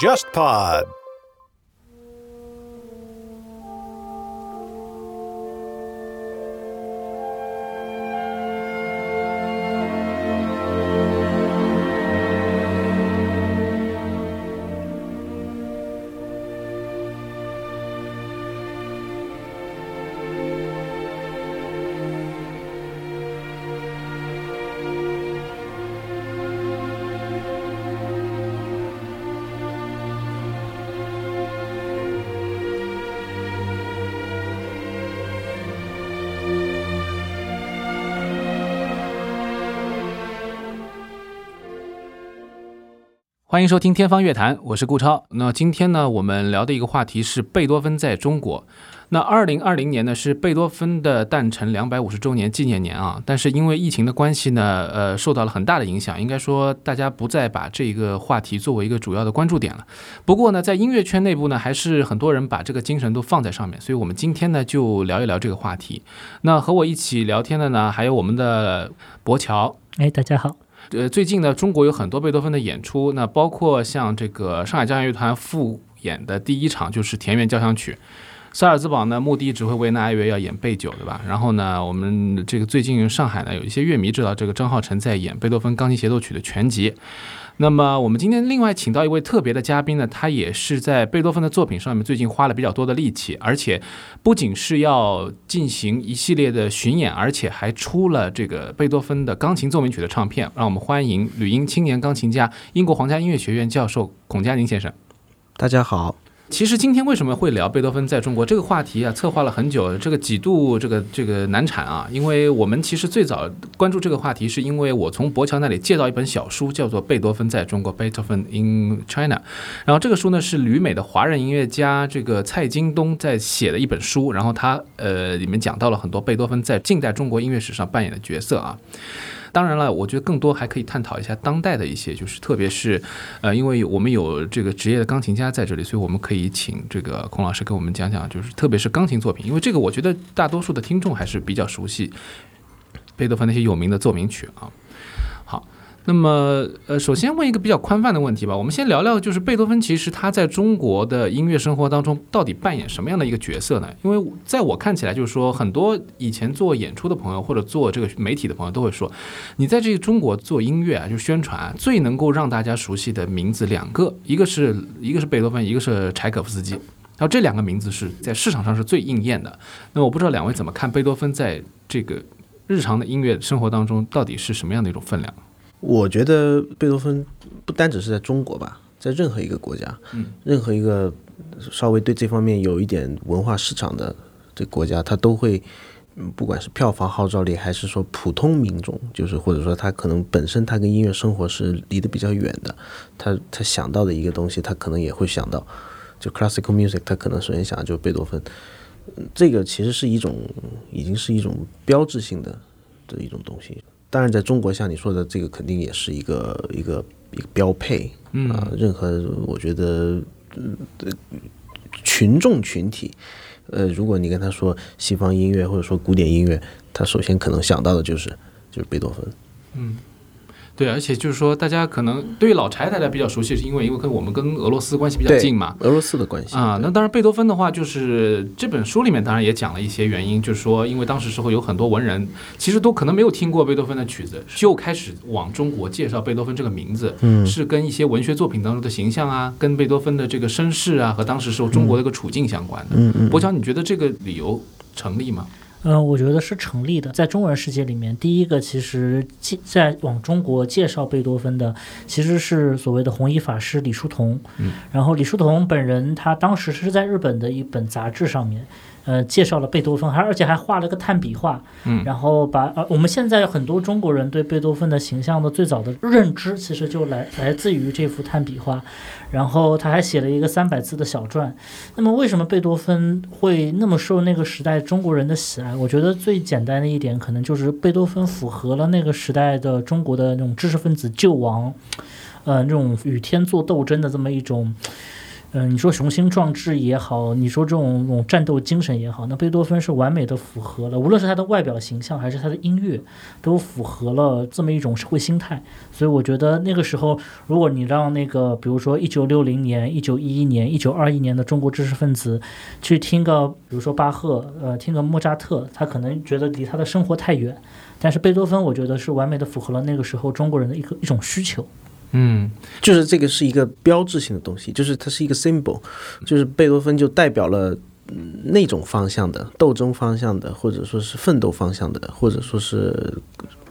JustPod。欢迎收听《天方乐坛》，我是顾超。那今天呢，我们聊的一个话题是贝多芬在中国。那二零二零年呢，是贝多芬的诞辰两百五十周年纪念年啊。但是因为疫情的关系呢，呃，受到了很大的影响。应该说，大家不再把这个话题作为一个主要的关注点了。不过呢，在音乐圈内部呢，还是很多人把这个精神都放在上面。所以我们今天呢，就聊一聊这个话题。那和我一起聊天的呢，还有我们的博乔。哎，大家好。呃，最近呢，中国有很多贝多芬的演出，那包括像这个上海交响乐团复演的第一场就是田园交响曲，萨尔兹堡呢，穆迪指挥维纳爱乐要演贝九，对吧？然后呢，我们这个最近上海呢，有一些乐迷知道这个张浩辰在演贝多芬钢琴协奏曲的全集。那么我们今天另外请到一位特别的嘉宾呢，他也是在贝多芬的作品上面最近花了比较多的力气，而且不仅是要进行一系列的巡演，而且还出了这个贝多芬的钢琴奏鸣曲的唱片。让我们欢迎吕英青年钢琴家、英国皇家音乐学院教授孔佳宁先生。大家好。其实今天为什么会聊贝多芬在中国这个话题啊？策划了很久，这个几度这个这个难产啊！因为我们其实最早关注这个话题，是因为我从博乔那里借到一本小书，叫做《贝多芬在中国》（Beethoven in China）。然后这个书呢是旅美的华人音乐家这个蔡京东在写的一本书，然后他呃里面讲到了很多贝多芬在近代中国音乐史上扮演的角色啊。当然了，我觉得更多还可以探讨一下当代的一些，就是特别是，呃，因为我们有这个职业的钢琴家在这里，所以我们可以请这个孔老师给我们讲讲，就是特别是钢琴作品，因为这个我觉得大多数的听众还是比较熟悉贝多芬那些有名的奏鸣曲啊。那么，呃，首先问一个比较宽泛的问题吧。我们先聊聊，就是贝多芬其实他在中国的音乐生活当中到底扮演什么样的一个角色呢？因为在我看起来，就是说很多以前做演出的朋友或者做这个媒体的朋友都会说，你在这个中国做音乐啊，就宣传，最能够让大家熟悉的名字两个，一个是一个是贝多芬，一个是柴可夫斯基。然后这两个名字是在市场上是最应验的。那我不知道两位怎么看贝多芬在这个日常的音乐生活当中到底是什么样的一种分量？我觉得贝多芬不单只是在中国吧，在任何一个国家，嗯，任何一个稍微对这方面有一点文化市场的这国家，他都会，不管是票房号召力，还是说普通民众，就是或者说他可能本身他跟音乐生活是离得比较远的，他他想到的一个东西，他可能也会想到，就 classical music，他可能首先想就是贝多芬，这个其实是一种已经是一种标志性的的一种东西。当然，在中国，像你说的，这个肯定也是一个一个一个标配啊。任何我觉得，群众群体，呃，如果你跟他说西方音乐或者说古典音乐，他首先可能想到的就是就是贝多芬。嗯。对，而且就是说，大家可能对于老柴大家比较熟悉，是因为因为跟我们跟俄罗斯关系比较近嘛，俄罗斯的关系啊。那当然，贝多芬的话，就是这本书里面当然也讲了一些原因，就是说，因为当时时候有很多文人其实都可能没有听过贝多芬的曲子，就开始往中国介绍贝多芬这个名字，嗯，是跟一些文学作品当中的形象啊，跟贝多芬的这个身世啊和当时时候中国的一个处境相关的。嗯嗯，博乔，你觉得这个理由成立吗？嗯，我觉得是成立的。在中文世界里面，第一个其实介在往中国介绍贝多芬的，其实是所谓的弘一法师李叔同。嗯，然后李叔同本人他当时是在日本的一本杂志上面。呃，介绍了贝多芬，还而且还画了个炭笔画，嗯，然后把呃，我们现在很多中国人对贝多芬的形象的最早的认知，其实就来来自于这幅炭笔画，然后他还写了一个三百字的小传。那么，为什么贝多芬会那么受那个时代中国人的喜爱？我觉得最简单的一点，可能就是贝多芬符合了那个时代的中国的那种知识分子救亡，呃，那种与天作斗争的这么一种。嗯、你说雄心壮志也好，你说这种这种战斗精神也好，那贝多芬是完美的符合了，无论是他的外表形象还是他的音乐，都符合了这么一种社会心态。所以我觉得那个时候，如果你让那个比如说一九六零年、一九一一年、一九二一年的中国知识分子去听个，比如说巴赫，呃，听个莫扎特，他可能觉得离他的生活太远。但是贝多芬，我觉得是完美的符合了那个时候中国人的一个一种需求。嗯就是这个是一个标志性的东西，就是它是一个 symbol，就是贝多芬就代表了。嗯那种方向的斗争方向的，或者说是奋斗方向的，或者说是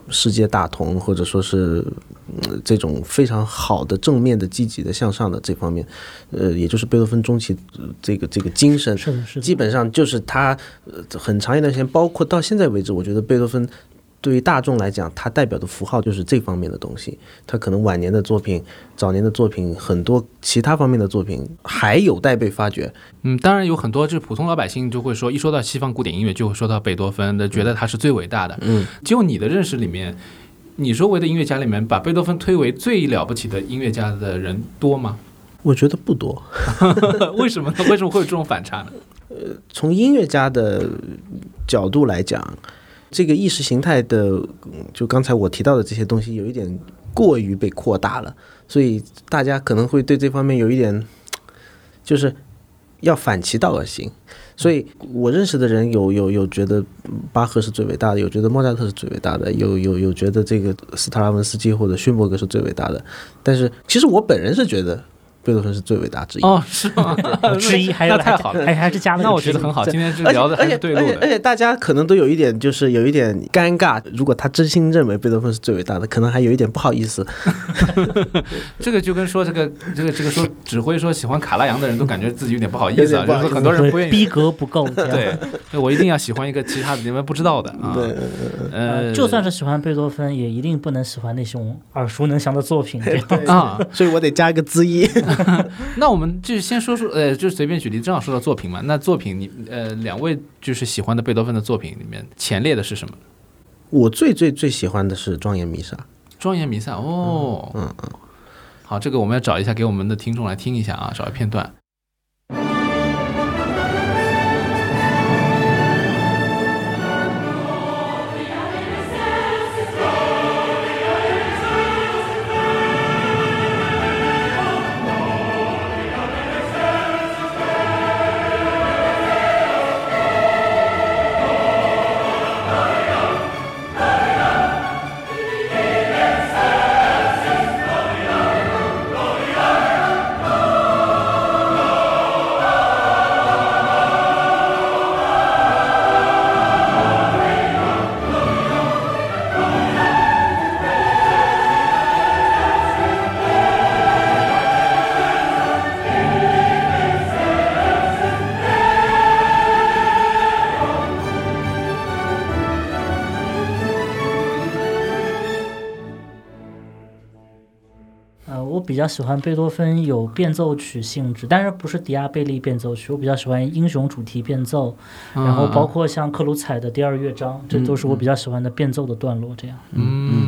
世界大同，或者说是、嗯、这种非常好的正面的、积极的、向上的这方面，呃，也就是贝多芬中期呃这个这个精神，是的，是的。基本上就是他呃很长一段时间，包括到现在为止，我觉得贝多芬对于大众来讲，它代表的符号就是这方面的东西。他可能晚年的作品、早年的作品，很多其他方面的作品还有待被发掘。嗯，当然有很多就是普通老百姓就会说，一说到西方古典音乐就会说到贝多芬的，觉得他是最伟大的。嗯，就你的认识里面，你周围的音乐家里面，把贝多芬推为最了不起的音乐家的人多吗？我觉得不多。为什么呢？为什么会有这种反差呢？呃从音乐家的角度来讲，这个意识形态的，就刚才我提到的这些东西，有一点过于被扩大了，所以大家可能会对这方面有一点，就是要反其道而行。所以我认识的人有有有觉得巴赫是最伟大的，有觉得莫扎特是最伟大的，有有有觉得这个斯特拉文斯基或者勋伯格是最伟大的。但是其实我本人是觉得贝多芬是最伟大之一。哦，是吗？之一还有那太好了。还还是加了那我觉得很好，今天是聊的还而且是对路而且而。且大家可能都有一点就是有一点尴尬，如果他真心认为贝多芬是最伟大的，可能还有一点不好意思。这个就跟说这个这个这个说指挥说喜欢卡拉扬的人都感觉自己有点不好意思就是很多人不愿意。逼格不够，对，我一定要喜欢一个其他的你们不知道的啊。对，呃，就算是喜欢贝多芬，也一定不能喜欢那种耳熟能详的作品。这样 啊，所以我得加一个之一。那我们就先说说，呃，就随便举例，正好说到作品嘛。那作品你呃，两位就是喜欢的贝多芬的作品里面，前列的是什么？我最最最喜欢的是《庄严弥撒》。庄严弥撒哦，嗯嗯，好，这个我们要找一下给我们的听众来听一下啊，找一片段。较喜欢贝多芬有变奏曲性质，但是不是迪亚贝利变奏曲，我比较喜欢英雄主题变奏，然后包括像克鲁采的第二乐章，这都是我比较喜欢的变奏的段落。这样，嗯嗯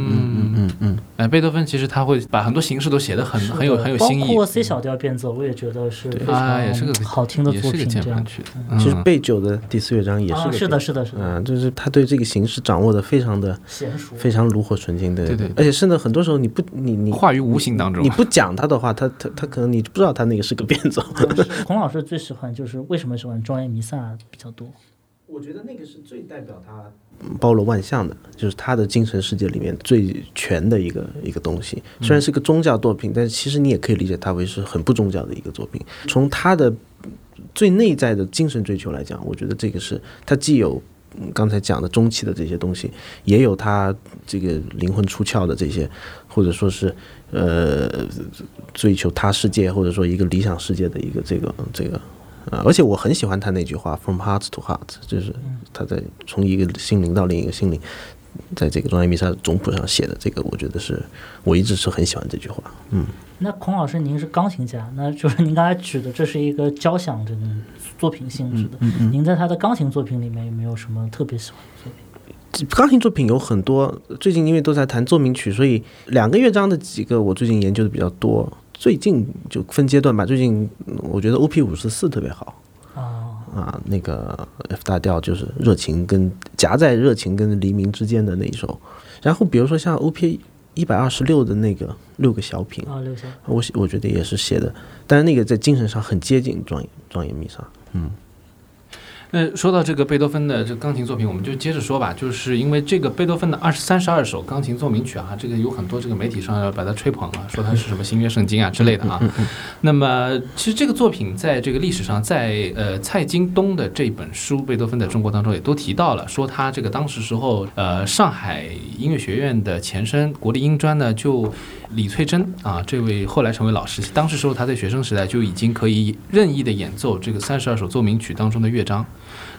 贝多芬其实他会把很多形式都写得很很有很有新意包括 C 小调变奏，我也觉得是非啊，也是个常好听的作品。这样键盘，曲。其实嗯贝九的第四乐章也是啊，个是的，是的，是的，嗯，就是他对这个形式掌握的非常的娴熟。非常炉火纯青的，对对而且甚至很多时候你不你你化于无形当中你。不讲他的话，他他他可能你不知道他那个是个变奏。孔老师最喜欢就是为什么喜欢庄严弥撒比较多？我觉得那个是最代表他包罗万象的，就是他的精神世界里面最全的一个一个东西。虽然是个宗教作品，但是其实你也可以理解它为是很不宗教的一个作品。从他的最内在的精神追求来讲，我觉得这个是他既有。嗯刚才讲的中期的这些东西，也有他这个灵魂出窍的这些，或者说是呃追求他世界，或者说一个理想世界的一个这个这个啊，而且我很喜欢他那句话 “from heart to heart”，就是他在从一个心灵到另一个心灵，在这个庄严弥撒总谱上写的这个，我觉得是我一直是很喜欢这句话。嗯，那孔老师，您是钢琴家，那就是您刚才举的这是一个交响这种作品性质的。您在他的钢琴作品里面有没有什么特别喜欢的作品？钢琴作品有很多，最近因为都在弹奏鸣曲，所以两个乐章的几个我最近研究的比较多。最近就分阶段吧，最近嗯我觉得 OP 五十四特别好。哦，啊，那个 F 大调就是热情跟夹在热情跟黎明之间的那一首，然后比如说像 OP 一百二十六的那个六个小品，啊，六小，我写我觉得也是写的，但是那个在精神上很接近庄严庄严弥撒，那说到这个贝多芬的这个钢琴作品，我们就接着说吧。就是因为这个贝多芬的二十三十二首钢琴奏鸣曲啊，这个有很多这个媒体上要把它吹捧啊，说它是什么新约圣经啊之类的啊。那么其实这个作品在这个历史上，在呃蔡京东的这本书《贝多芬在中国》当中也都提到了，说他这个当时时候呃上海音乐学院的前身国立音专呢就。李翠珍啊，这位后来成为老师，当时时候他在学生时代就已经可以任意的演奏这个三十二首奏鸣曲当中的乐章。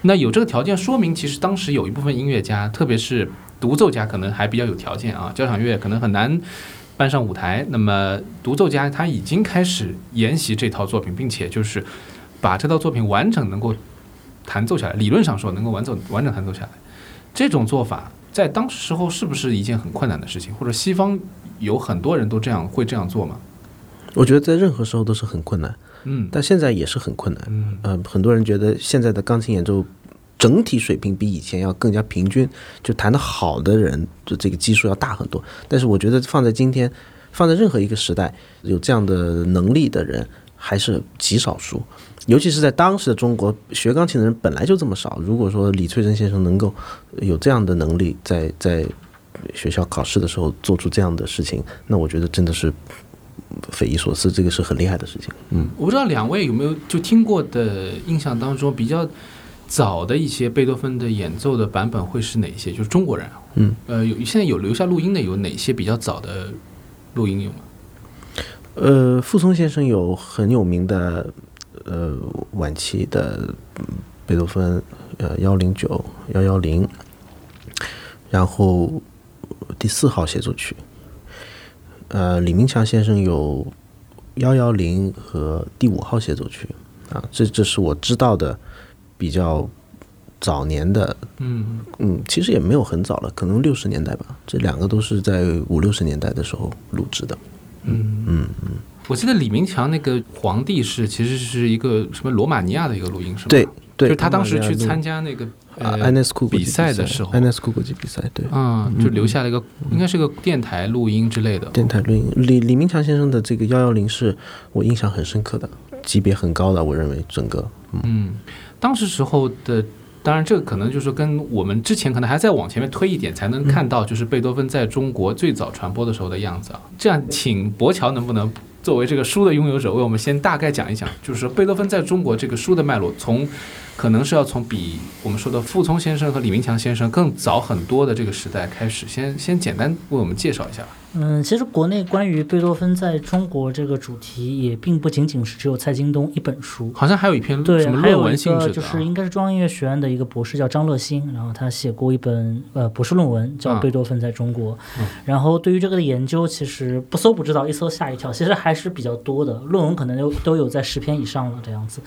那有这个条件，说明其实当时有一部分音乐家，特别是独奏家，可能还比较有条件啊。交响乐可能很难搬上舞台，那么独奏家他已经开始研习这套作品，并且就是把这套作品完整能够弹奏下来。理论上说能够完整完整弹奏下来，这种做法在当时时候是不是一件很困难的事情？或者西方有很多人都这样会这样做吗？我觉得在任何时候都是很困难，嗯但现在也是很困难。嗯呃，很多人觉得现在的钢琴演奏整体水平比以前要更加平均，就弹得好的人的这个基数要大很多。但是我觉得放在今天，放在任何一个时代，有这样的能力的人还是极少数。尤其是在当时的中国，学钢琴的人本来就这么少。如果说李翠珍先生能够有这样的能力在，在学校考试的时候做出这样的事情，那我觉得真的是匪夷所思，这个是很厉害的事情。嗯。我不知道两位有没有就听过的印象当中比较早的一些贝多芬的演奏的版本会是哪些？就是中国人啊，嗯，呃，有现在有留下录音的有哪些比较早的录音有吗？呃，傅聪先生有很有名的呃晚期的嗯贝多芬呃幺零九幺幺零，然后呃第四号协奏曲。呃，李明强先生有幺幺零和第五号协奏曲啊，这这是我知道的比较早年的，嗯，嗯，其实也没有很早了，可能六十年代吧。这两个都是在五六十年代的时候录制的。嗯嗯嗯我记得李明强那个皇帝是其实是一个什么罗马尼亚的一个录音是吗？对，对，就是他当时去参加那个啊，呃比赛的时候安内斯库国际比赛，对，嗯，就留下了一个应该是个电台录音之类的。电台录音。李李明强先生的这个幺幺零是我印象很深刻的，级别很高的，我认为整个嗯，当时时候的，当然这个可能就是跟我们之前可能还在往前面推一点，才能看到就是贝多芬在中国最早传播的时候的样子啊。这样，请博乔能不能作为这个书的拥有者，为我们先大概讲一讲，就是贝多芬在中国这个书的脉络，从可能是要从比我们说的傅聪先生和李明强先生更早很多的这个时代开始，先先简单为我们介绍一下吧。嗯，其实国内关于贝多芬在中国这个主题，也并不仅仅是只有蔡京东一本书。好像还有一篇对，什么还有一论文性质的、就是应该是中央音乐学院的一个博士叫张乐欣，然后他写过一本呃博士论文叫啊《贝多芬在中国》嗯然后对于这个的研究，其实不搜不知道，一搜吓一跳，其实还是比较多的，论文可能都都有在十篇以上了这样子。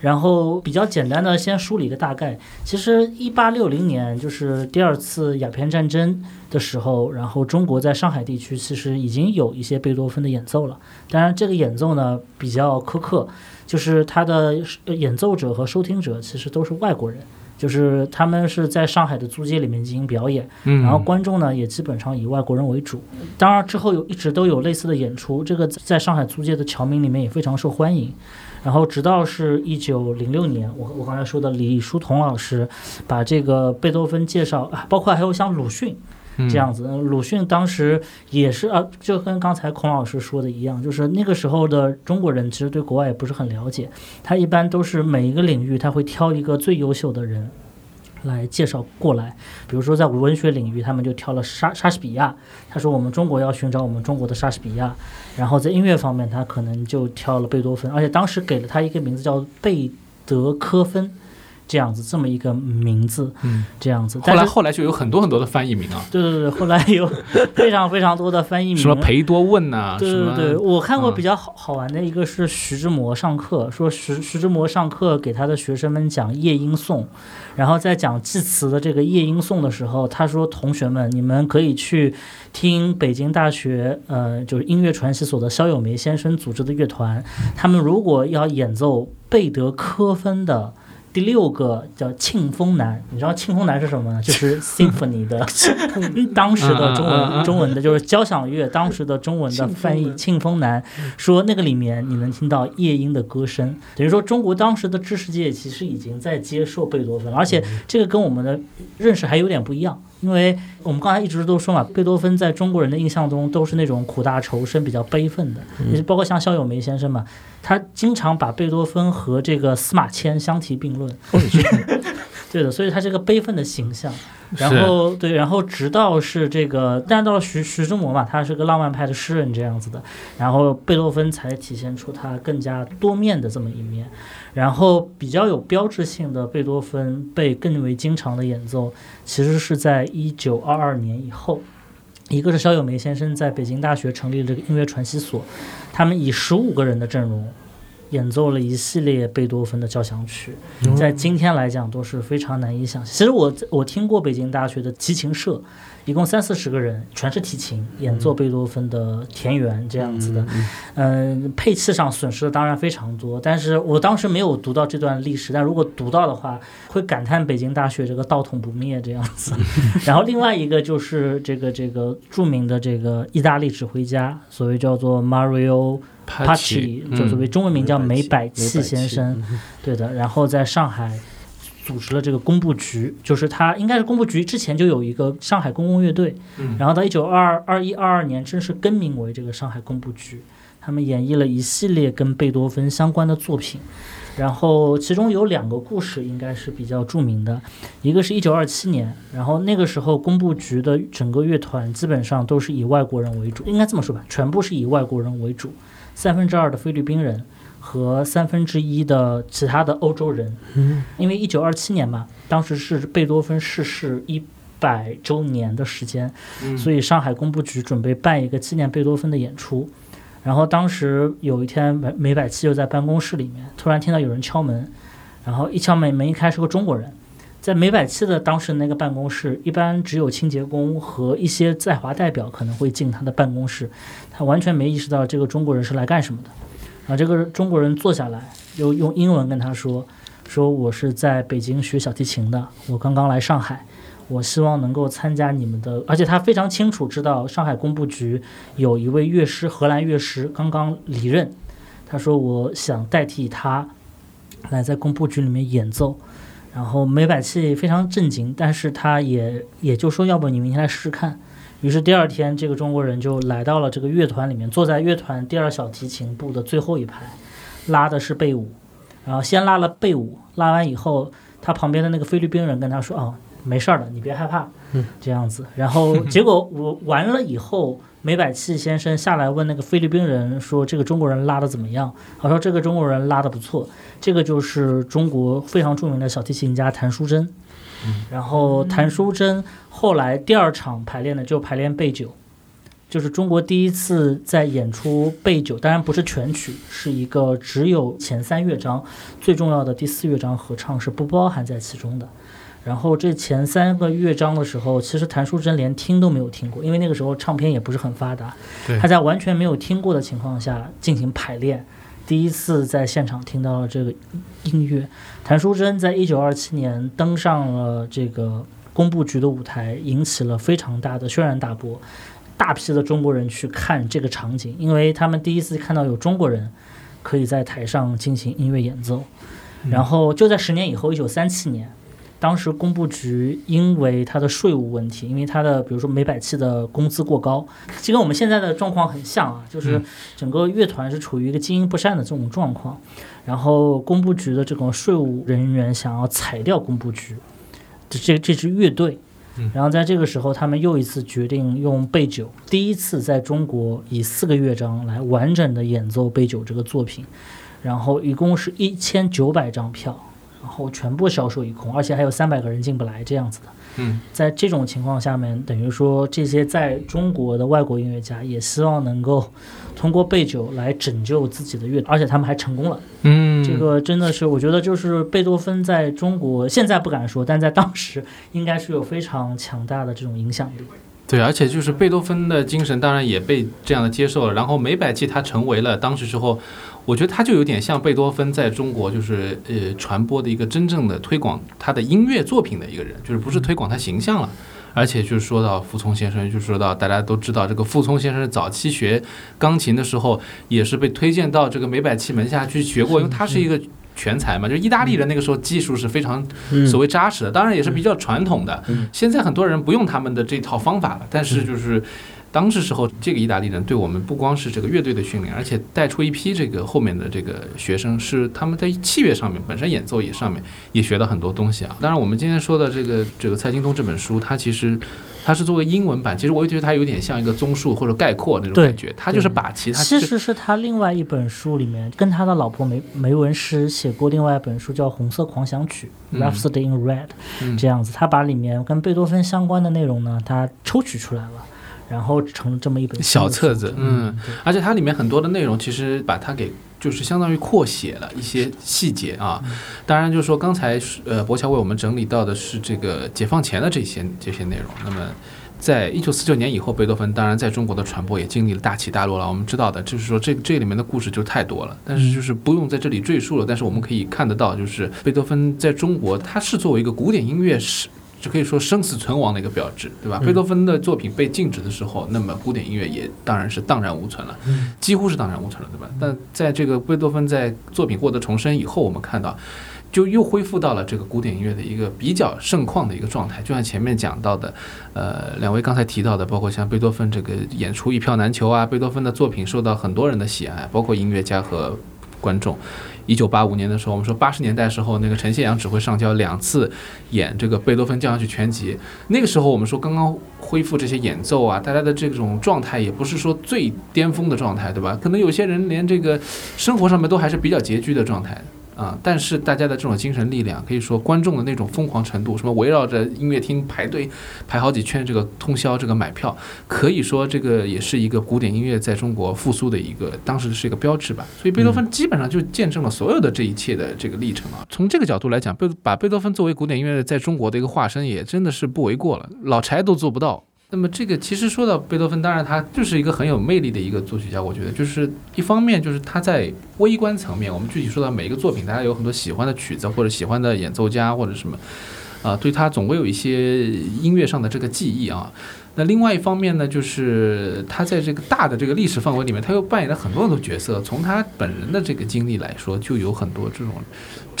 然后比较简单的先梳理一个大概，其实一八六零年就是第二次鸦片战争的时候，然后中国在上海地区其实已经有一些贝多芬的演奏了。当然，这个演奏呢比较苛刻，就是他的呃演奏者和收听者其实都是外国人，就是他们是在上海的租界里面进行表演，嗯，然后观众呢也基本上以外国人为主。当然之后有一直都有类似的演出，这个在上海租界的侨民里面也非常受欢迎。然后直到是一九零六年，我我刚才说的李叔同老师把这个贝多芬介绍啊，包括还有像鲁迅。这样子，鲁迅当时也是啊，就跟刚才孔老师说的一样，就是那个时候的中国人其实对国外也不是很了解，他一般都是每一个领域他会挑一个最优秀的人来介绍过来，比如说在文学领域，他们就挑了莎莎士比亚，他说我们中国要寻找我们中国的莎士比亚，然后在音乐方面，他可能就挑了贝多芬，而且当时给了他一个名字叫贝德科芬。这样子这么一个名字，嗯，这样子。后来后来就有很多很多的翻译名啊，对对对，后来有非常非常多的翻译名，什么裴多问呐，对对对，我看过嗯比较好好玩的一个是徐志摩上课，说徐徐志摩上课给他的学生们讲夜莺颂，然后在讲祭词的这个夜莺颂的时候，他说同学们，你们可以去听北京大学呃就是音乐传习所的肖友梅先生组织的乐团，他们如果要演奏贝德科芬的。第六个叫庆丰南，你知道庆丰南是什么呢？就是 symphony 的当时的中文中文的就是交响乐当时的中文的翻译庆丰南，说那个里面你能听到夜莺的歌声，等于说中国当时的知识界其实已经在接受贝多芬，而且这个跟我们的认识还有点不一样，因为我们刚才一直都说嘛，贝多芬在中国人的印象中都是那种苦大仇深、比较悲愤的，也是包括像肖友梅先生嘛，他经常把贝多芬和这个司马迁相提并论。对的，所以他是个悲愤的形象，然后对，然后直到是这个，但到了徐徐志摩嘛，他是个浪漫派的诗人这样子的，然后贝多芬才体现出他更加多面的这么一面，然后比较有标志性的贝多芬被更为经常的演奏，其实是在一九二二年以后。一个是肖友梅先生在北京大学成立了这个音乐传习所，他们以十五个人的阵容演奏了一系列贝多芬的交响曲，在今天来讲都是非常难以想象。其实我我听过北京大学的提琴社，一共三四十个人，全是提琴演奏贝多芬的田园这样子的，嗯，配器上损失的当然非常多，但是我当时没有读到这段历史，但如果读到的话，会感叹北京大学这个道统不灭这样子。然后另外一个就是这个这个著名的这个意大利指挥家，所谓叫做 Mario。帕奇，就所谓中文名叫梅百器先生，对的。然后在上海组织了这个工部局，就是他应该是工部局之前就有一个上海公共乐队，然后到一九二二一二二年正式更名为这个上海工部局。他们演绎了一系列跟贝多芬相关的作品，然后其中有两个故事应该是比较著名的，一个是一九二七年，然后那个时候工部局的整个乐团基本上都是以外国人为主，应该这么说吧，全部是以外国人为主。三分之二的菲律宾人和三分之一的其他的欧洲人，嗯，因为一九二七年嘛，当时是贝多芬逝世一百周年的时间，所以上海工部局准备办一个纪念贝多芬的演出。然后当时有一天，梅梅百七就在办公室里面，突然听到有人敲门，然后一敲门，门一开是个中国人。在梅百器的当时那个办公室，一般只有清洁工和一些在华代表可能会进他的办公室，他完全没意识到这个中国人是来干什么的。啊这个中国人坐下来，又用英文跟他说：“说我是在北京学小提琴的，我刚刚来上海，我希望能够参加你们的。”而且他非常清楚知道上海工部局有一位乐师，荷兰乐师刚刚离任，他说：“我想代替他来在工部局里面演奏。”然后梅百器非常震惊，但是他也也就说，要不你明天来试试看。于是第二天，这个中国人就来到了这个乐团里面，坐在乐团第二小提琴部的最后一排，拉的是贝五。然后先拉了贝五，拉完以后，他旁边的那个菲律宾人跟他说：“哦，没事儿的，你别害怕。”这样子。然后结果我 完了以后，梅百器先生下来问那个菲律宾人说：“这个中国人拉的怎么样？”他说：“这个中国人拉的不错。”这个就是中国非常著名的小提琴家谭淑珍。然后谭淑珍后来第二场排练的，就排练背九，就是中国第一次在演出背九，当然不是全曲，是一个只有前三乐章，最重要的第四乐章合唱是不包含在其中的。然后这前三个乐章的时候，其实谭淑珍连听都没有听过，因为那个时候唱片也不是很发达，对他在完全没有听过的情况下进行排练。第一次在现场听到了这个音乐，谭淑珍在一九二七年登上了这个工部局的舞台，引起了非常大的轩然大波，大批的中国人去看这个场景，因为他们第一次看到有中国人可以在台上进行音乐演奏。然后就在十年以后，一九三七年，当时工部局因为它的税务问题，因为它的比如说梅百器的工资过高，这跟我们现在的状况很像啊，就是嗯整个乐团是处于一个经营不善的这种状况，然后工部局的这种税务人员想要裁掉工部局这这这支乐队嗯。然后在这个时候，他们又一次决定用贝九，第一次在中国以四个乐章来完整的演奏贝九这个作品，然后一共是一千九百张票，然后全部销售一空，而且还有三百个人进不来这样子的。嗯，在这种情况下面，等于说这些在中国的外国音乐家也希望能够通过贝九来拯救自己的乐，而且他们还成功了。嗯，这个真的是，我觉得就是贝多芬在中国现在不敢说，但在当时应该是有非常强大的这种影响力。对，而且就是贝多芬的精神，当然也被这样的接受了。然后梅百器他成为了当时之后，我觉得他就有点像贝多芬在中国就是呃传播的一个真正的推广他的音乐作品的一个人，就是不是推广他形象了。而且就是说到傅聪先生，就说到大家都知道，这个傅聪先生早期学钢琴的时候，也是被推荐到这个梅百器门下去学过，因为他是一个全才嘛，就意大利人那个时候技术是非常所谓扎实的，当然也是比较传统的。现在很多人不用他们的这套方法了，但是就是。当时时候，这个意大利人对我们不光是这个乐队的训练，而且带出一批这个后面的这个学生，是他们在器乐上面本身演奏也上面也学到很多东西啊。当然，我们今天说的这个这个蔡京东这本书，它其实它是作为英文版，其实我也觉得它有点像一个综述或者概括那种感觉，它就是把其他其实是他另外一本书里面跟他的老婆梅梅文诗写过另外一本书叫《红色狂想曲》嗯。（Rhapsody in Red），、嗯。这样子，他把里面跟贝多芬相关的内容呢，他抽取出来了，然后成了这么一本小册子，嗯，对而且它里面很多的内容，其实把它给就是相当于扩写了一些细节啊。当然，就是说刚才呃博乔为我们整理到的是这个解放前的这些这些内容。那么，在一九四九年以后，贝多芬当然在中国的传播也经历了大起大落了。我们知道的，就是说这这里面的故事就太多了，但是就是不用在这里赘述了。但是我们可以看得到，就是贝多芬在中国，他是作为一个古典音乐史。就可以说生死存亡的一个标志，对吧？贝多芬的作品被禁止的时候，那么古典音乐也当然是荡然无存了，几乎是荡然无存了，对吧？但在这个贝多芬在作品获得重生以后，我们看到，就又恢复到了这个古典音乐的一个比较盛况的一个状态。就像前面讲到的，呃，两位刚才提到的，包括像贝多芬这个演出一票难求啊，贝多芬的作品受到很多人的喜爱，包括音乐家和观众。一九八五年的时候，我们说八十年代时候，那个陈谢阳指挥上交两次演这个贝多芬交响曲全集。那个时候我们说刚刚恢复这些演奏啊，大家的这种状态也不是说最巅峰的状态，对吧？可能有些人连这个生活上面都还是比较拮据的状态。啊！但是大家的这种精神力量，可以说观众的那种疯狂程度，什么围绕着音乐厅排队排好几圈，这个通宵这个买票，可以说这个也是一个古典音乐在中国复苏的一个当时是一个标志吧。所以贝多芬基本上就见证了所有的这一切的这个历程啊。从这个角度来讲，贝把贝多芬作为古典音乐在中国的一个化身，也真的是不为过了，老柴都做不到。那么这个其实说到贝多芬，当然他就是一个很有魅力的一个作曲家，我觉得就是一方面就是他在微观层面，我们具体说到每一个作品，大家有很多喜欢的曲子或者喜欢的演奏家或者什么，啊、对他总会有一些音乐上的这个记忆啊。那另外一方面呢，就是他在这个大的这个历史范围里面，他又扮演了很多很多角色。从他本人的这个经历来说，就有很多这种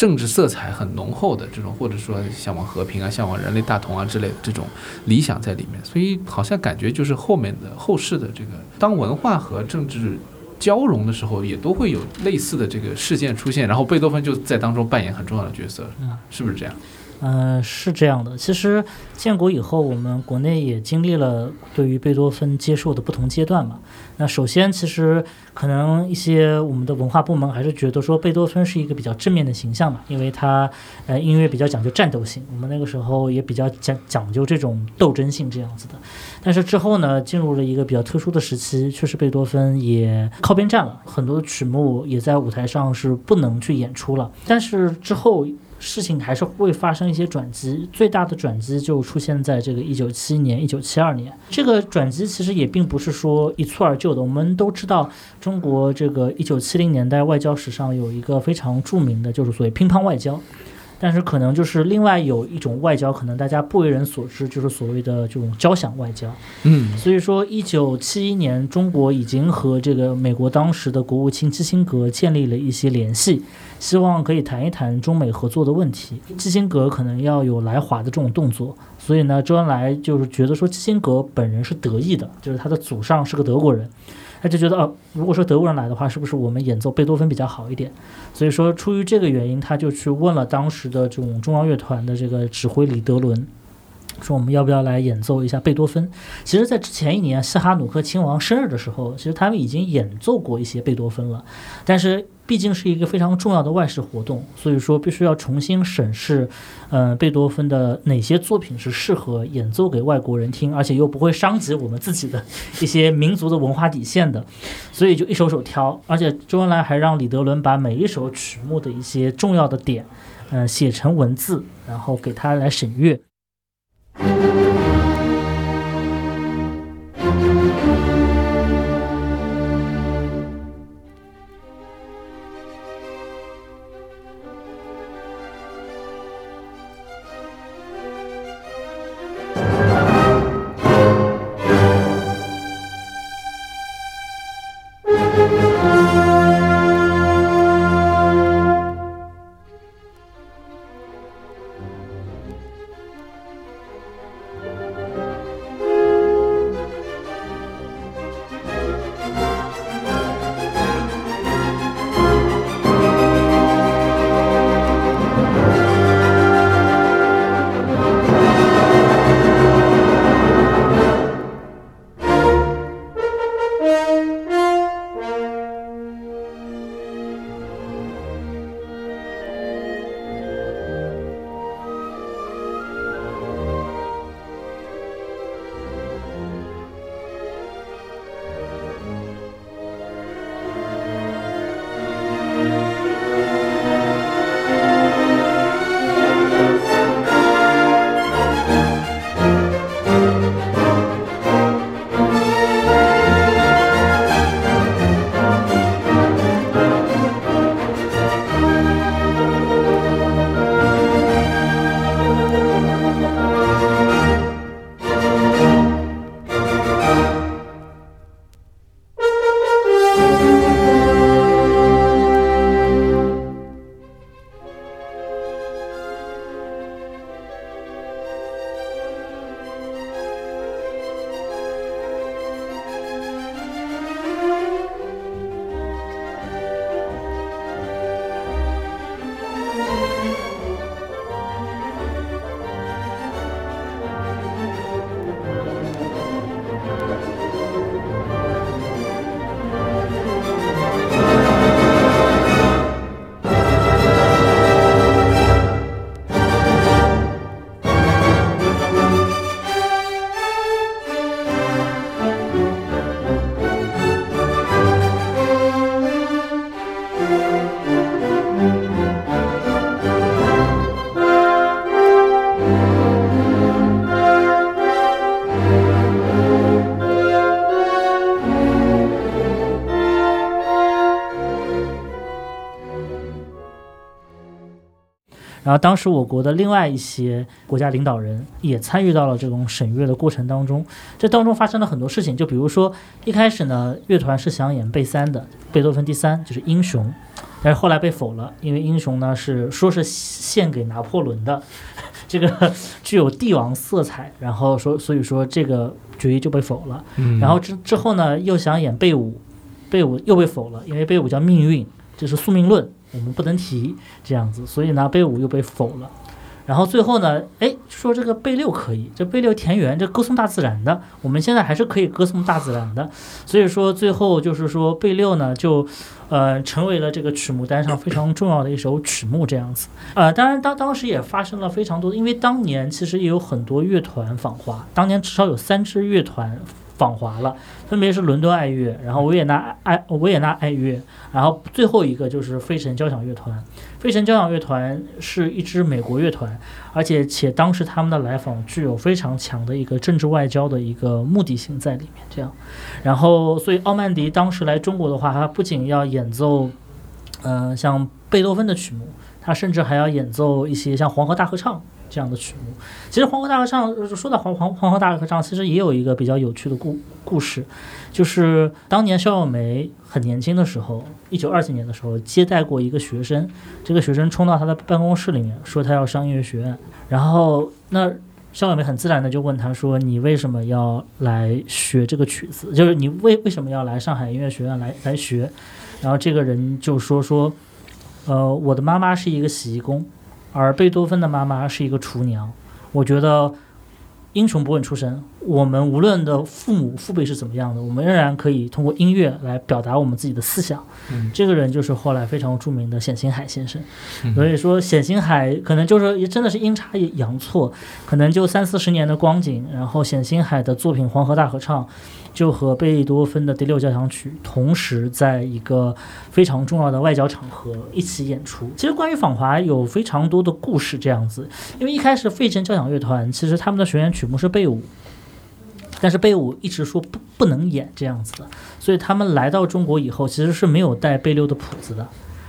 政治色彩很浓厚的这种，或者说向往和平啊、向往人类大同啊之类的这种理想在里面。所以好像感觉就是后面的后世的这个，当文化和政治交融的时候，也都会有类似的这个事件出现，然后贝多芬就在当中扮演很重要的角色，是不是这样？嗯是这样的。其实建国以后，我们国内也经历了对于贝多芬接受的不同阶段嘛。那首先，其实可能一些我们的文化部门还是觉得说贝多芬是一个比较正面的形象嘛，因为他呃音乐比较讲究战斗性，我们那个时候也比较讲讲究这种斗争性这样子的。但是之后呢，进入了一个比较特殊的时期，确实贝多芬也靠边站了，很多曲目也在舞台上是不能去演出了。但是之后。事情还是会发生一些转机，最大的转机就出现在这个一九七一年、一九七二年。这个转机其实也并不是说一蹴而就的。我们都知道，中国这个一九七零年代外交史上有一个非常著名的，就是所谓乒乓外交。但是可能就是另外有一种外交，可能大家不为人所知，就是所谓的这种交响外交。嗯所以说，一九七一年，中国已经和这个美国当时的国务卿基辛格建立了一些联系，希望可以谈一谈中美合作的问题。基辛格可能要有来华的这种动作，所以呢，周恩来就是觉得说基辛格本人是得意的，就是他的祖上是个德国人。他就觉得，哦，如果说德国人来的话，是不是我们演奏贝多芬比较好一点？所以说，出于这个原因，他就去问了当时的这种中央乐团的这个指挥李德伦，说我们要不要来演奏一下贝多芬？其实，在之前一年西哈努克亲王生日的时候，其实他们已经演奏过一些贝多芬了，但是毕竟是一个非常重要的外事活动，所以说必须要重新审视，嗯、贝多芬的哪些作品是适合演奏给外国人听，而且又不会伤及我们自己的一些民族的文化底线的，所以就一首首挑，而且周恩来还让李德伦把每一首曲目的一些重要的点，嗯、写成文字，然后给他来审阅。Thank you. 然后当时我国的另外一些国家领导人也参与到了这种审阅的过程当中，这当中发生了很多事情，就比如说一开始呢，乐团是想演贝三的，贝多芬第三就是英雄，但是后来被否了，因为英雄呢是说是献给拿破仑的，这个具有帝王色彩，然后说所以说这个决议就被否了。嗯然后之之后呢，又想演贝五，贝五又被否了，因为贝五叫命运，这是宿命论，我们不能提这样子，所以呢，贝五又被否了。然后最后呢，哎，说这个贝六可以，这贝六田园，这歌颂大自然的，我们现在还是可以歌颂大自然的。所以说最后就是说贝六呢，就呃成为了这个曲目单上非常重要的一首曲目这样子。呃，当然当当时也发生了非常多，因为当年其实也有很多乐团访华，当年至少有三支乐团访华了，分别是伦敦爱乐，然后维也纳爱维也纳爱乐，然后最后一个就是费城交响乐团。费城交响乐团是一支美国乐团，而且且当时他们的来访具有非常强的一个政治外交的一个目的性在里面。这样，然后所以奥曼迪当时来中国的话，他不仅要演奏，呃，像贝多芬的曲目，他甚至还要演奏一些像黄河大合唱这样的曲目。其实黄河大合唱，说到黄黄黄河大合唱，其实也有一个比较有趣的故故事，就是当年肖友梅很年轻的时候，一九二几年的时候，接待过一个学生，这个学生冲到他的办公室里面说他要上音乐学院，然后那。肖友梅很自然的就问他说：“你为什么要来学这个曲子？就是你为为什么要来上海音乐学院来来学？”然后这个人就说：“说，呃，我的妈妈是一个洗衣工，而贝多芬的妈妈是一个厨娘。我觉得英雄不问出身，我们无论的父母父辈是怎么样的，我们仍然可以通过音乐来表达我们自己的思想。嗯这个人就是后来非常著名的冼星海先生。嗯所以说，冼星海可能就是也真的是阴差阳错，可能就三四十年的光景，然后冼星海的作品《黄河大合唱》就和贝多芬的第六交响曲同时在一个非常重要的外交场合一起演出。其实关于访华有非常多的故事，这样子，因为一开始费城交响乐团其实他们的学员曲目是贝舞。但是贝五一直说不不能演这样子的，所以他们来到中国以后，其实是没有带贝六的谱子的。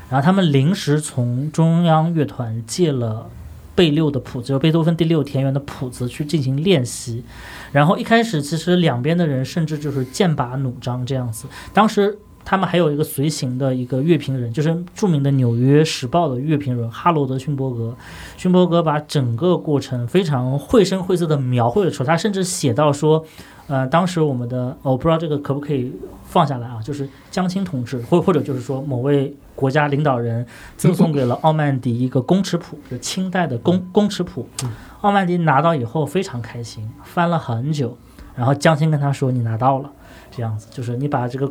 然后他们临时从中央乐团借了贝六的谱子，就贝多芬第六田园的谱子去进行练习。然后一开始其实两边的人甚至就是剑拔弩张这样子。当时他们还有一个随行的一个乐评人，就是著名的《纽约时报》的乐评人哈罗德·勋伯格。勋伯格把整个过程非常绘声绘色的描绘了出来，他甚至写到说。呃，当时我们的、哦我不知道这个可不可以放下来啊，就是江青同志，或或者就是说某位国家领导人赠送给了奥曼迪一个公尺谱，就清代的公公尺谱。奥曼迪拿到以后非常开心，翻了很久，然后江青跟他说：“你拿到了。”这样子，就是你把这个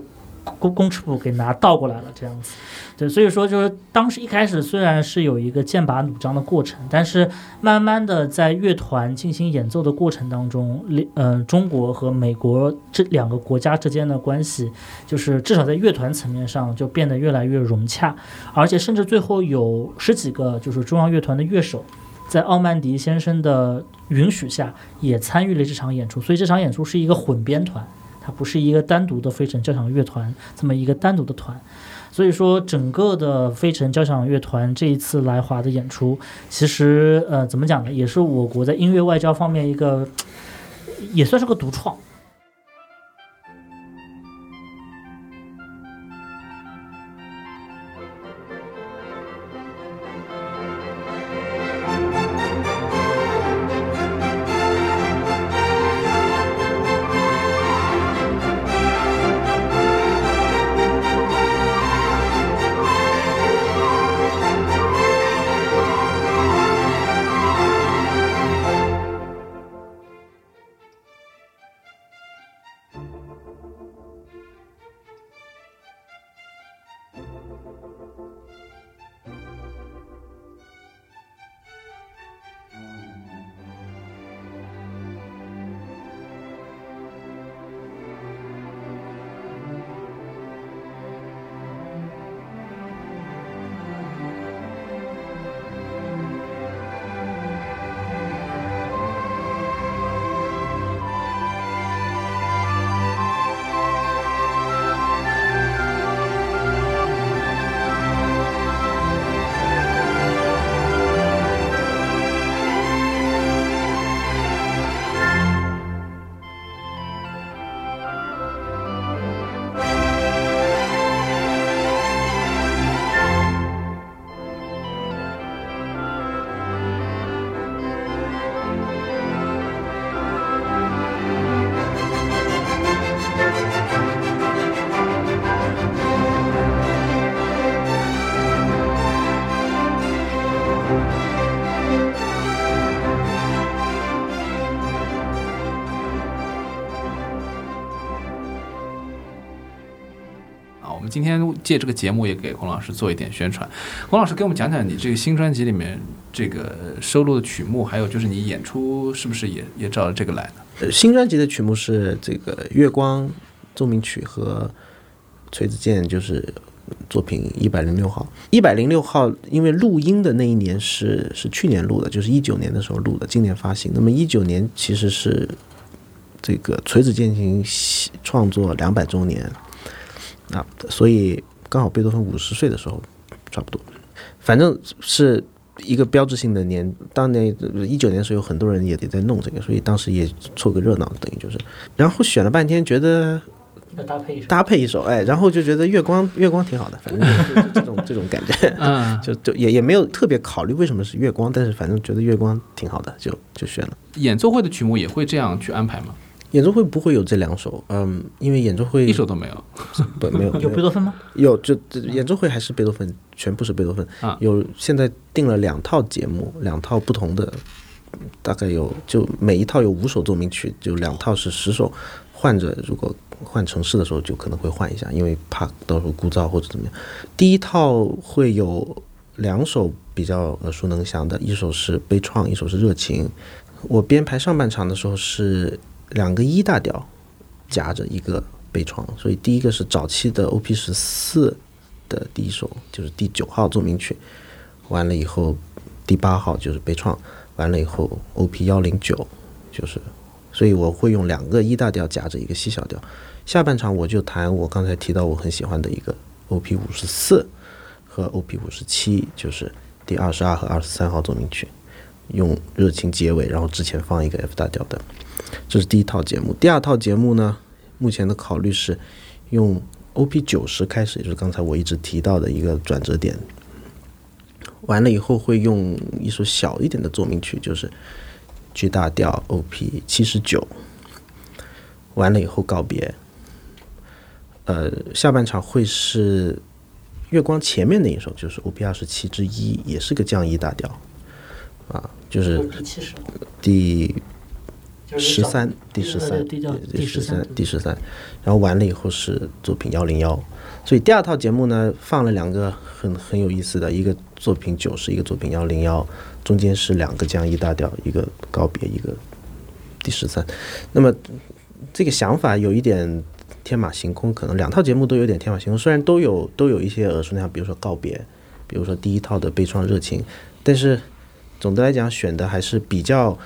公公尺谱给拿倒过来了，这样子。对，所以说就是当时一开始虽然是有一个剑拔弩张的过程，但是慢慢的在乐团进行演奏的过程当中，呃，中国和美国这两个国家之间的关系，就是至少在乐团层面上就变得越来越融洽，而且甚至最后有十几个就是中央乐团的乐手。在奥曼迪先生的允许下，也参与了这场演出，所以这场演出是一个混编团，它不是一个单独的飞城交响乐团这么一个单独的团。所以说，整个的飞城交响乐团这一次来华的演出，其实呃，怎么讲呢，也是我国在音乐外交方面一个，也算是个独创。我们今天借这个节目也给洪老师做一点宣传。洪老师给我们讲讲你这个新专辑里面这个收录的曲目，还有就是你演出是不是也也照着这个来呢？新专辑的曲目是这个《月光奏鸣曲》和锤子剑，就是作品一百零六号。一百零六号，因为录音的那一年是是去年录的，就是一九年的时候录的，今年发行。那么一九年其实是这个锤子剑琴创作两百周年啊，所以刚好贝多芬五十岁的时候，差不多，反正是。一个标志性的年，当年一九年的时候，有很多人也得在弄这个，所以当时也凑个热闹，等于就是。然后选了半天，觉得搭配一首，搭配一首，哎，然后就觉得月光月光挺好的，反正就就就 这种这种感觉，嗯，就就也也没有特别考虑为什么是月光，但是反正觉得月光挺好的，就就选了。演奏会的曲目也会这样去安排吗？演奏会不会有这两首，嗯，因为演奏会一首都没有。不没有 有贝多芬吗？有就这演奏会还是贝多芬，全部是贝多芬。啊有现在定了两套节目，两套不同的大概有就每一套有五首奏鸣曲，就两套是十首，换着如果换城市的时候就可能会换一下，因为怕到时候枯燥或者怎么样。第一套会有两首比较耳熟能详的，一首是悲怆，一首是热情。我编排上半场的时候是两个一大调夹着一个悲怆，所以第一个是早期的 O.P. 十四的第一首，就是第九号奏鸣曲。完了以后，第八号就是悲怆。完了以后，O.P. 幺零九就是，所以我会用两个一大调夹着一个 C 小调。下半场我就弹我刚才提到我很喜欢的一个 O.P. 五十四和 O.P. 五十七，就是第二十二和二十三号奏鸣曲。用热情结尾，然后之前放一个 F 大调的，这是第一套节目。第二套节目呢，目前的考虑是用 OP 九十开始，也就是刚才我一直提到的一个转折点。完了以后会用一首小一点的奏鸣曲，就是 G 大调 OP 七十九。完了以后告别。呃，下半场会是月光前面那一首，就是 OP 二十七之一，也是个降一大调。啊，就是第十三，第十三，第十三，第十三，然后完了以后是作品幺零幺，所以第二套节目呢放了两个很很有意思的一个作品九十，一个作品幺零幺，中间是两个降一大调，一个告别，一个第十三。那么这个想法有一点天马行空，可能两套节目都有点天马行空，虽然都有都有一些耳熟能详，比如说告别，比如说第一套的悲怆热情，但是。总的来讲，选的还是比较，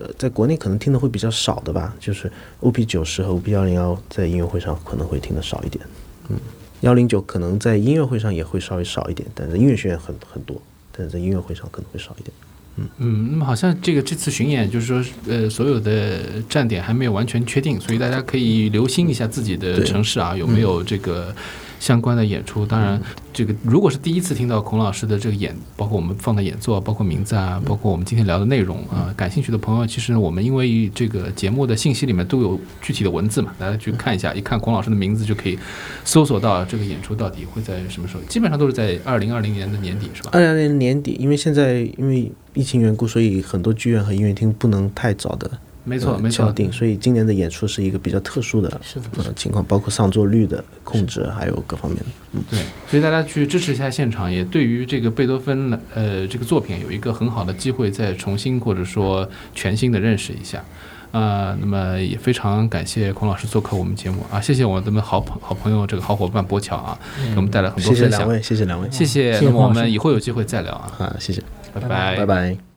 呃，在国内可能听的会比较少的吧。就是 O P 九十和 O P 幺零幺在音乐会上可能会听的少一点，嗯，幺零九可能在音乐会上也会稍微少一点，但是音乐学院很很多，但是在音乐会上可能会少一点，嗯嗯。那么好像这个这次巡演就是说，呃，所有的站点还没有完全确定，所以大家可以留心一下自己的城市啊，有没有这个。相关的演出，当然，这个如果是第一次听到孔老师的这个演，包括我们放的演奏，包括名字啊，包括我们今天聊的内容啊，感兴趣的朋友，其实我们因为这个节目的信息里面都有具体的文字嘛，大家去看一下，一看孔老师的名字就可以搜索到这个演出到底会在什么时候，基本上都是在二零二零年的年底，是吧？二零二零年年底，因为现在因为疫情缘故，所以很多剧院和音乐厅不能太早的。没错，没错。敲定，所以今年的演出是一个比较特殊的呃情况，包括上座率的控制，还有各方面的。嗯，对，所以大家去支持一下现场，也对于这个贝多芬呃这个作品有一个很好的机会，再重新或者说全新的认识一下。啊，那么也非常感谢孔老师做客我们节目啊，谢谢我们好朋好朋友这个好伙伴博乔啊，给我们带来很多分享。谢谢两位，谢谢两位，谢谢。那么我们以后有机会再聊啊。啊，谢谢，拜拜，拜拜。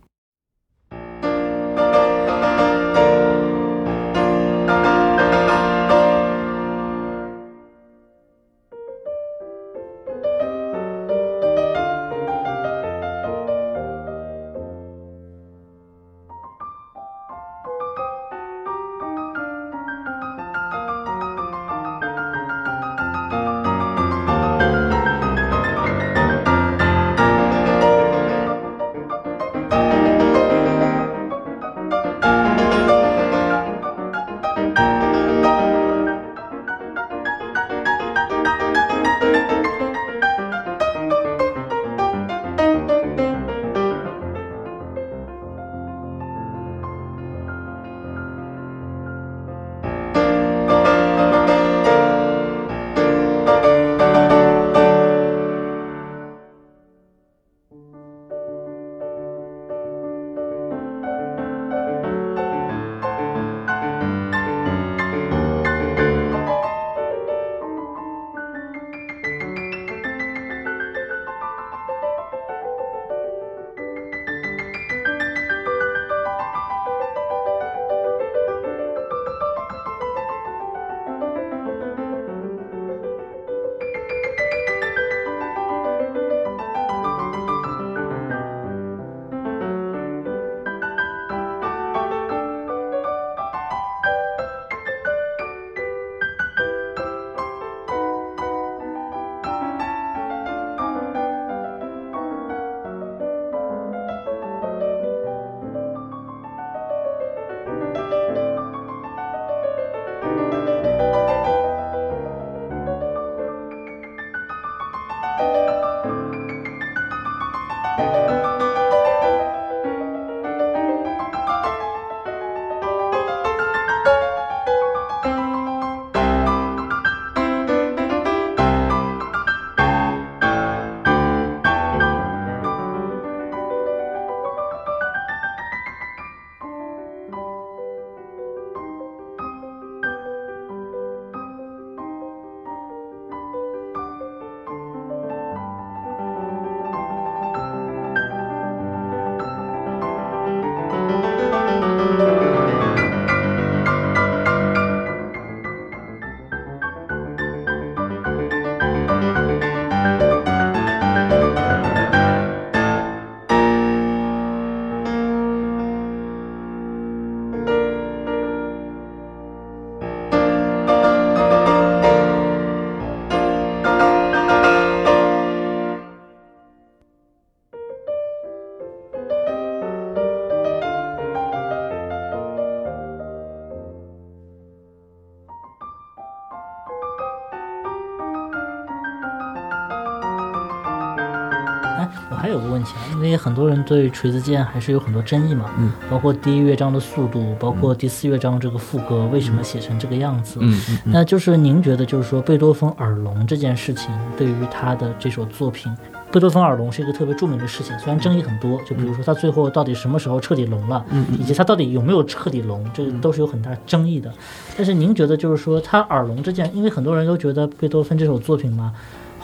还有个问题啊，因为很多人对锤子键还是有很多争议嘛，嗯，包括第一乐章的速度，包括第四乐章这个副歌为什么写成这个样子，嗯嗯那就是您觉得，就是说贝多芬耳聋这件事情，对于他的这首作品，贝多芬耳聋是一个特别著名的事情，虽然争议很多，就比如说他最后到底什么时候彻底聋了，嗯以及他到底有没有彻底聋，这个都是有很大争议的。但是您觉得，就是说他耳聋这件，因为很多人都觉得贝多芬这首作品嘛。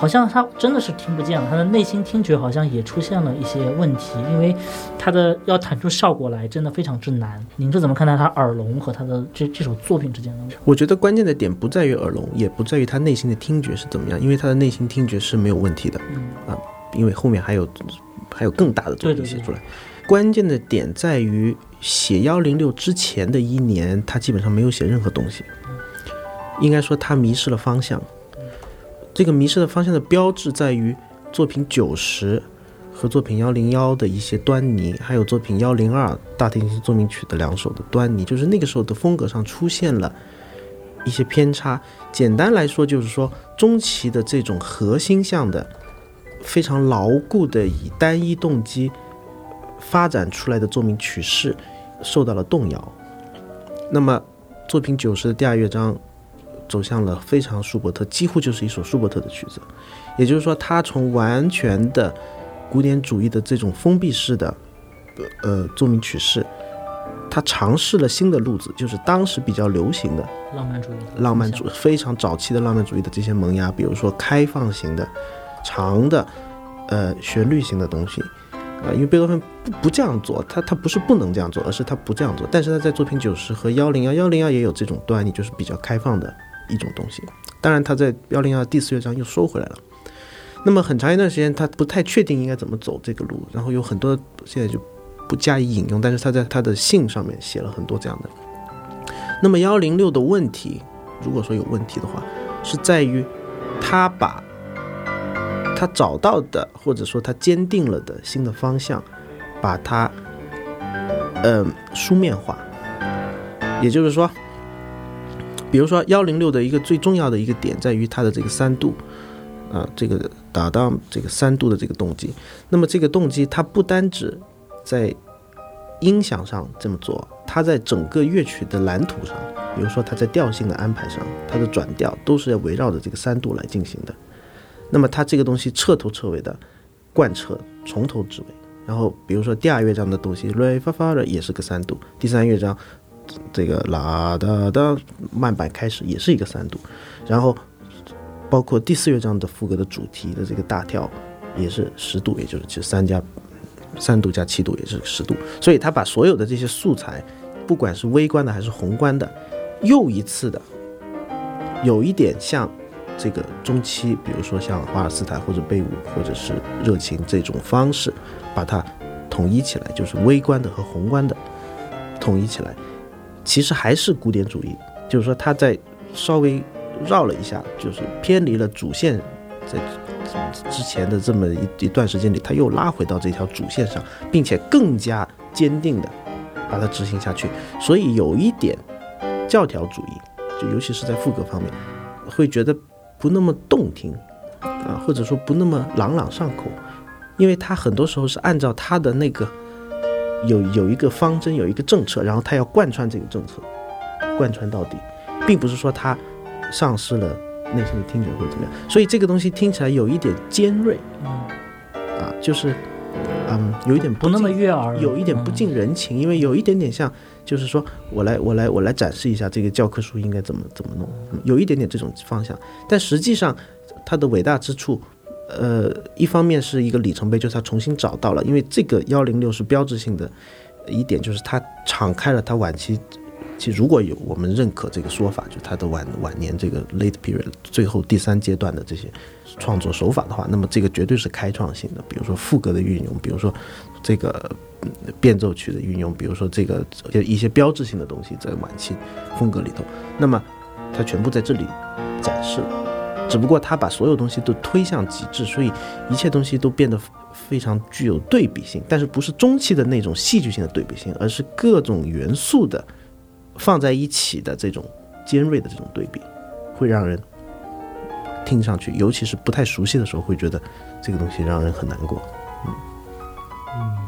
好像他真的是听不见了，他的内心听觉好像也出现了一些问题，因为他的要弹出效果来真的非常之难。您是怎么看待他耳聋和他的这这首作品之间的？我觉得关键的点不在于耳聋，也不在于他内心的听觉是怎么样，因为他的内心听觉是没有问题的嗯啊，因为后面还有还有更大的作品写出来。关键的点在于写幺零六之前的一年，他基本上没有写任何东西，应该说他迷失了方向。这个迷失的方向的标志在于作品九十和作品幺零幺的一些端倪，还有作品幺零二大提琴奏鸣曲的两首的端倪，就是那个时候的风格上出现了一些偏差。简单来说，就是说中期的这种核心向的、非常牢固的以单一动机发展出来的奏鸣曲式受到了动摇。那么，作品九十的第二乐章走向了非常舒伯特，几乎就是一首舒伯特的曲子。也就是说，他从完全的古典主义的这种封闭式的呃奏鸣曲式，他尝试了新的路子，就是当时比较流行的浪漫主义，浪漫主非常早期的浪漫主义的这些萌芽，比如说开放型的、长的、呃旋律型的东西，啊、因为贝多芬不不这样做，他他不是不能这样做，而是他不这样做。但是他在作品九十和幺零幺幺零幺也有这种端倪，就是比较开放的一种东西。当然，他在幺零幺第四乐章又收回来了。那么很长一段时间，他不太确定应该怎么走这个路，然后有很多现在就不加以引用，但是他在他的信上面写了很多这样的。那么幺零六的问题，如果说有问题的话，是在于他把他找到的或者说他坚定了的新的方向，把它嗯、书面化，也就是说，比如说幺零六的一个最重要的一个点在于它的这个三度。啊，这个达到这个三度的这个动机，那么这个动机它不单指在音响上这么做，它在整个乐曲的蓝图上，比如说它在调性的安排上，它的转调都是要围绕着这个三度来进行的。那么它这个东西彻头彻尾的贯彻，从头至尾。然后比如说第二乐章的东西瑞发发的也是个三度，第三乐章这个啦哒哒慢板开始也是一个三度，然后。包括第四乐章的副歌的主题的这个大调，也是十度，也就是其实三加三度加七度也是十度，所以他把所有的这些素材，不管是微观的还是宏观的，又一次的有一点像这个中期，比如说像华尔斯坦或者贝武或者是热情这种方式，把它统一起来，就是微观的和宏观的统一起来，其实还是古典主义，就是说他在稍微。绕了一下，就是偏离了主线，在之前的这么一一段时间里，他又拉回到这条主线上，并且更加坚定的把它执行下去。所以有一点教条主义，就尤其是在副歌方面，会觉得不那么动听啊，或者说不那么朗朗上口，因为他很多时候是按照他的那个有有一个方针，有一个政策，然后他要贯穿这个政策，贯穿到底，并不是说他。丧失了内心的听觉或者怎么样，所以这个东西听起来有一点尖锐，嗯，啊，就是，嗯，有一点不那么悦耳，有一点不近人情，因为有一点点像，就是说我来我来我来展示一下这个教科书应该怎么怎么弄，有一点点这种方向，但实际上它的伟大之处，呃，一方面是一个里程碑，就是他重新找到了，因为这个幺零六是标志性的一点，就是他敞开了他晚期。其实如果有我们认可这个说法，就他的晚晚年这个 late period 最后第三阶段的这些创作手法的话，那么这个绝对是开创性的。比如说副歌的运用，比如说这个变奏曲的运用，比如说这个一些标志性的东西在晚期风格里头，那么它全部在这里展示了。只不过他把所有东西都推向极致，所以一切东西都变得非常具有对比性，但是不是中期的那种戏剧性的对比性，而是各种元素的。放在一起的这种尖锐的这种对比，会让人听上去，尤其是不太熟悉的时候，会觉得这个东西让人很难过。嗯